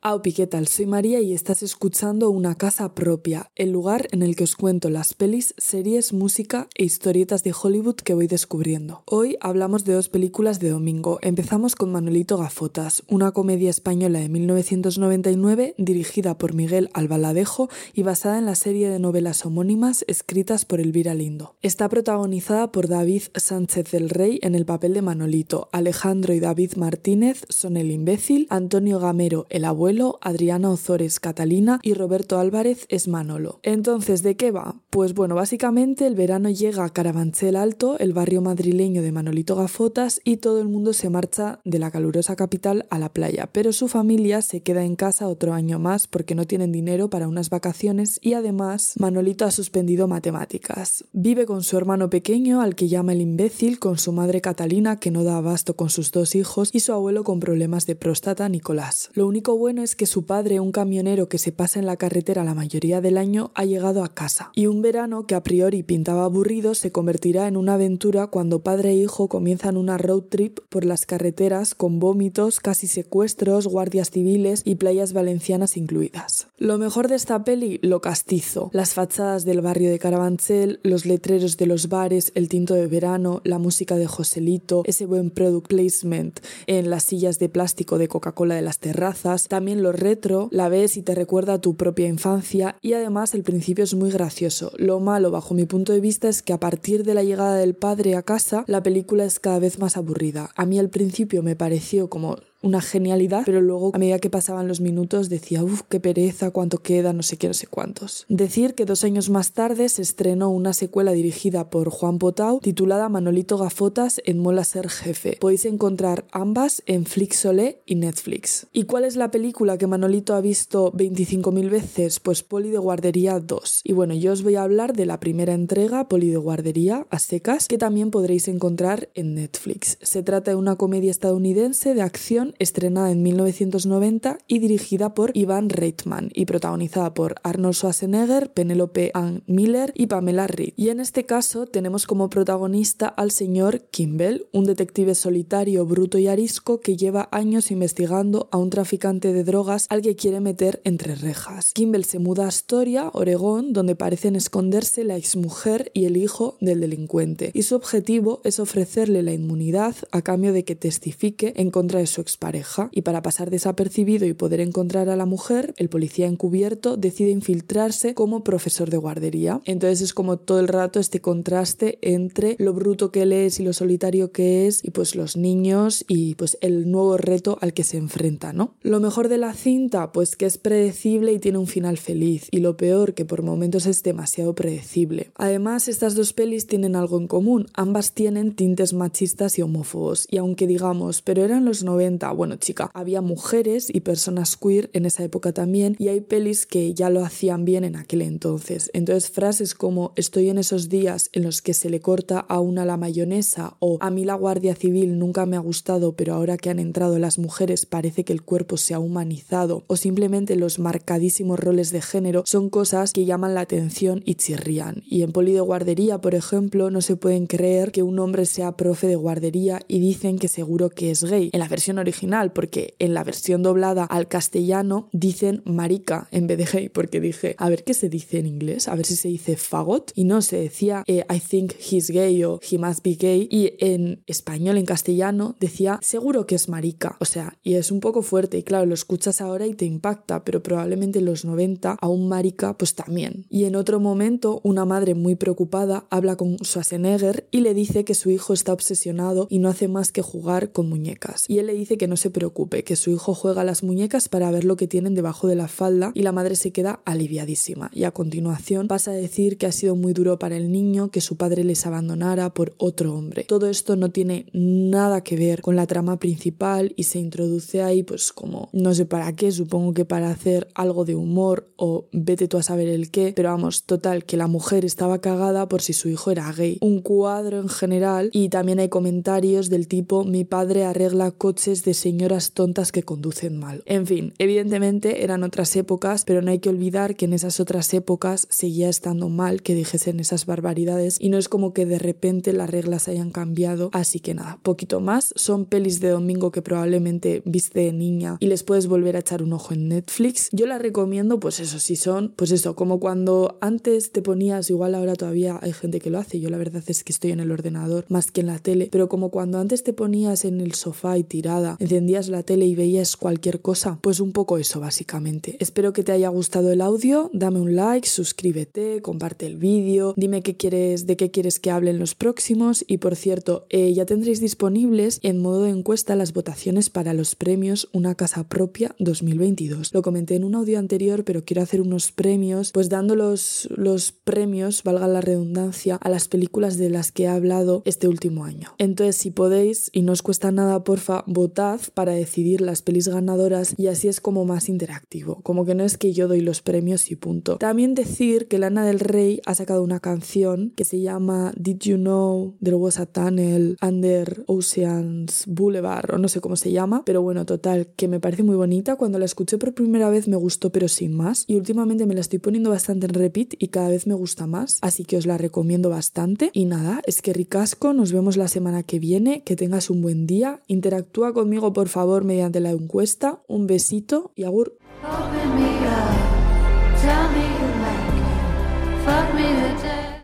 Aupi, ¿qué? Soy María y estás escuchando Una Casa Propia, el lugar en el que os cuento las pelis, series, música e historietas de Hollywood que voy descubriendo. Hoy hablamos de dos películas de domingo. Empezamos con Manolito Gafotas, una comedia española de 1999 dirigida por Miguel Albaladejo y basada en la serie de novelas homónimas escritas por Elvira Lindo. Está protagonizada por David Sánchez del Rey en el papel de Manolito, Alejandro y David Martínez son el imbécil, Antonio Gamero el abuelo Adriana Ozores Catalina y Roberto Álvarez es Manolo. Entonces, ¿de qué va? Pues bueno, básicamente el verano llega a Carabanchel Alto, el barrio madrileño de Manolito Gafotas, y todo el mundo se marcha de la calurosa capital a la playa, pero su familia se queda en casa otro año más porque no tienen dinero para unas vacaciones y además Manolito ha suspendido matemáticas. Vive con su hermano pequeño, al que llama el imbécil, con su madre Catalina, que no da abasto con sus dos hijos, y su abuelo con problemas de próstata, Nicolás. Lo único bueno es que su padre, un camionero que se pasa en la carretera la mayoría del año, ha llegado a casa. Y un verano que a priori pintaba aburrido se convertirá en una aventura cuando padre e hijo comienzan una road trip por las carreteras con vómitos, casi secuestros, guardias civiles y playas valencianas incluidas. Lo mejor de esta peli, lo castizo. Las fachadas del barrio de Carabanchel, los letreros de los bares, el tinto de verano, la música de Joselito, ese buen product placement en las sillas de plástico de Coca-Cola de las terrazas, también lo retro, la ves y te recuerda a tu propia infancia y además el principio es muy gracioso. Lo malo bajo mi punto de vista es que a partir de la llegada del padre a casa la película es cada vez más aburrida. A mí al principio me pareció como una genialidad, pero luego a medida que pasaban los minutos decía, uff, qué pereza, cuánto queda, no sé qué, no sé cuántos. Decir que dos años más tarde se estrenó una secuela dirigida por Juan Potau titulada Manolito Gafotas en Mola Ser Jefe. Podéis encontrar ambas en Flixolé y Netflix. ¿Y cuál es la película que Manolito ha visto 25.000 veces? Pues Poli de Guardería 2. Y bueno, yo os voy a hablar de la primera entrega, Poli de Guardería, a secas, que también podréis encontrar en Netflix. Se trata de una comedia estadounidense de acción estrenada en 1990 y dirigida por Ivan Reitman y protagonizada por Arnold Schwarzenegger, Penelope Ann Miller y Pamela Reed. Y en este caso tenemos como protagonista al señor Kimball, un detective solitario, bruto y arisco que lleva años investigando a un traficante de drogas al que quiere meter entre rejas. Kimball se muda a Astoria, Oregón, donde parecen esconderse la exmujer y el hijo del delincuente, y su objetivo es ofrecerle la inmunidad a cambio de que testifique en contra de su ex pareja y para pasar desapercibido y poder encontrar a la mujer, el policía encubierto decide infiltrarse como profesor de guardería. Entonces es como todo el rato este contraste entre lo bruto que él es y lo solitario que es y pues los niños y pues el nuevo reto al que se enfrenta, ¿no? Lo mejor de la cinta pues que es predecible y tiene un final feliz y lo peor que por momentos es demasiado predecible. Además estas dos pelis tienen algo en común, ambas tienen tintes machistas y homófobos y aunque digamos, pero eran los 90 bueno, chica, había mujeres y personas queer en esa época también y hay pelis que ya lo hacían bien en aquel entonces. Entonces frases como estoy en esos días en los que se le corta a una la mayonesa o a mí la Guardia Civil nunca me ha gustado pero ahora que han entrado las mujeres parece que el cuerpo se ha humanizado o simplemente los marcadísimos roles de género son cosas que llaman la atención y chirrían. Y en poli de guardería, por ejemplo, no se pueden creer que un hombre sea profe de guardería y dicen que seguro que es gay. En la versión original porque en la versión doblada al castellano dicen marica en vez de gay, porque dije, a ver qué se dice en inglés, a ver si se dice fagot, y no, se decía eh, I think he's gay o he must be gay, y en español, en castellano, decía seguro que es marica, o sea, y es un poco fuerte, y claro, lo escuchas ahora y te impacta, pero probablemente en los 90 a un marica pues también. Y en otro momento, una madre muy preocupada habla con Schwarzenegger y le dice que su hijo está obsesionado y no hace más que jugar con muñecas. Y él le dice que no se preocupe, que su hijo juega las muñecas para ver lo que tienen debajo de la falda y la madre se queda aliviadísima. Y a continuación pasa a decir que ha sido muy duro para el niño que su padre les abandonara por otro hombre. Todo esto no tiene nada que ver con la trama principal y se introduce ahí pues como no sé para qué, supongo que para hacer algo de humor o vete tú a saber el qué, pero vamos, total, que la mujer estaba cagada por si su hijo era gay. Un cuadro en general y también hay comentarios del tipo mi padre arregla coches de señoras tontas que conducen mal. En fin, evidentemente eran otras épocas, pero no hay que olvidar que en esas otras épocas seguía estando mal que dijesen esas barbaridades y no es como que de repente las reglas hayan cambiado, así que nada, poquito más, son pelis de domingo que probablemente viste de niña y les puedes volver a echar un ojo en Netflix. Yo las recomiendo, pues eso, si son, pues eso, como cuando antes te ponías, igual ahora todavía hay gente que lo hace, yo la verdad es que estoy en el ordenador más que en la tele, pero como cuando antes te ponías en el sofá y tirada, encendías la tele y veías cualquier cosa, pues un poco eso básicamente. Espero que te haya gustado el audio, dame un like, suscríbete, comparte el vídeo, dime qué quieres, de qué quieres que hable en los próximos y por cierto, eh, ya tendréis disponibles en modo de encuesta las votaciones para los premios Una Casa Propia 2022. Lo comenté en un audio anterior, pero quiero hacer unos premios, pues dando los, los premios, valga la redundancia, a las películas de las que he hablado este último año. Entonces, si podéis y no os cuesta nada, porfa, votad para decidir las pelis ganadoras y así es como más interactivo. Como que no es que yo doy los premios y punto. También decir que Lana del Rey ha sacado una canción que se llama Did You Know There Was a Tunnel Under Oceans Boulevard o no sé cómo se llama, pero bueno, total, que me parece muy bonita. Cuando la escuché por primera vez me gustó, pero sin más. Y últimamente me la estoy poniendo bastante en repeat y cada vez me gusta más, así que os la recomiendo bastante. Y nada, es que ricasco, nos vemos la semana que viene, que tengas un buen día, interactúa conmigo por favor mediante la encuesta, un besito y agur.